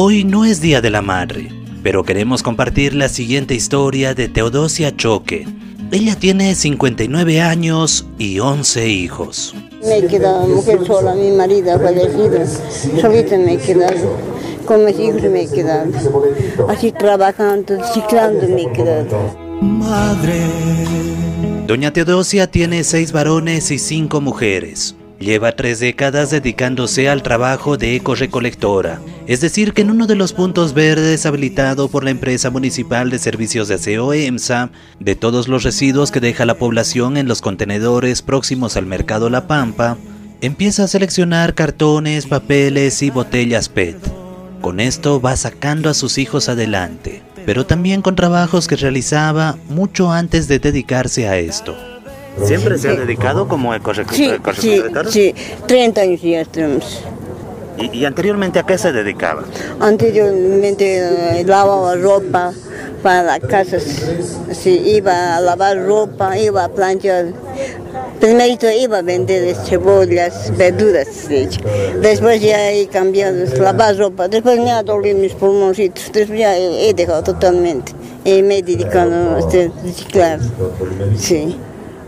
Hoy no es Día de la Madre, pero queremos compartir la siguiente historia de Teodosia Choque. Ella tiene 59 años y 11 hijos. Me he quedado mujer sola, mi marido ha fallecido, solita me he quedado, con mis hijos me he quedado, así trabajando, ciclando me he quedado. Madre. Doña Teodosia tiene seis varones y cinco mujeres. Lleva tres décadas dedicándose al trabajo de ecorecolectora, es decir, que en uno de los puntos verdes habilitado por la empresa municipal de servicios de aseo EMSA, de todos los residuos que deja la población en los contenedores próximos al mercado La Pampa, empieza a seleccionar cartones, papeles y botellas PET. Con esto va sacando a sus hijos adelante, pero también con trabajos que realizaba mucho antes de dedicarse a esto. ¿Siempre se ha dedicado como ecorecolector? Sí, sí, 30 años ya tenemos. ¿Y, anteriormente a qué se dedicaba? Anteriormente eh, lavaba ropa para las casas, sí, iba a lavar ropa, iba a planchar. Primero iba a vender cebollas, verduras, después ya he cambiado, lavar ropa, después me ha dolido mis pulmoncitos, después ya he, dejado totalmente, y me he dedicado a reciclar, sí.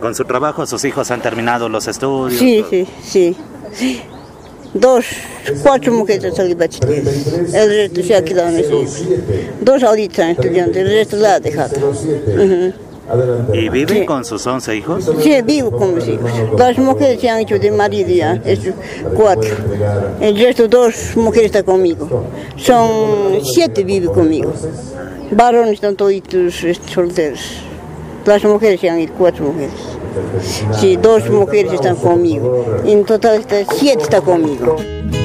¿Con su trabajo sus hijos han terminado los estudios? Sí, sí, sí, Dos, cuatro mujeres han bachiller. El resto se ha quedado en hijos. Dos ahorita estudiantes, el resto la ha dejado. ¿Y vive con sus once hijos? Sí, vivo con mis hijos. Las mujeres se han hecho de marido ya, es cuatro. El resto, dos mujeres están conmigo. Son siete viven conmigo. Varones están todos solteros. Las mujeres se han ido, cuatro mujeres. Sí, dos mujeres están conmigo. En total, siete están conmigo.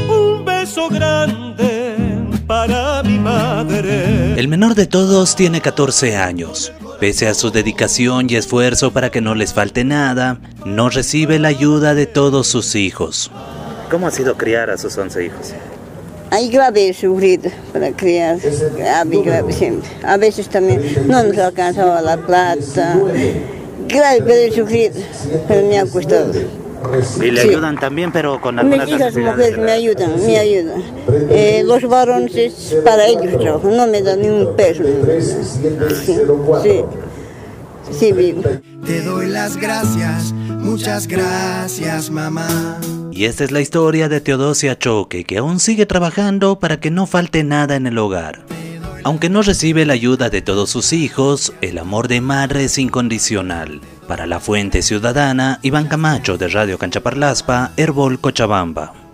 Un beso grande para mi madre. El menor de todos tiene 14 años. Pese a su dedicación y esfuerzo para que no les falte nada, no recibe la ayuda de todos sus hijos. ¿Cómo ha sido criar a sus 11 hijos? Hay grave sufrido para criar, grave, grave siempre. A veces también no nos alcanzaba la plata. Grave, pero sufrido, pero me ha costado. Y le ayudan también, pero con algunas Mis hijas mujeres me ayudan, me ayudan. Eh, los varones es para ellos trabajo, no me dan ni un peso. Sí, sí, sí vivo. Te doy las gracias, muchas gracias mamá. Y esta es la historia de Teodosia Choque, que aún sigue trabajando para que no falte nada en el hogar. Aunque no recibe la ayuda de todos sus hijos, el amor de madre es incondicional. Para la Fuente Ciudadana, Iván Camacho de Radio Canchaparlaspa, Herbol Cochabamba.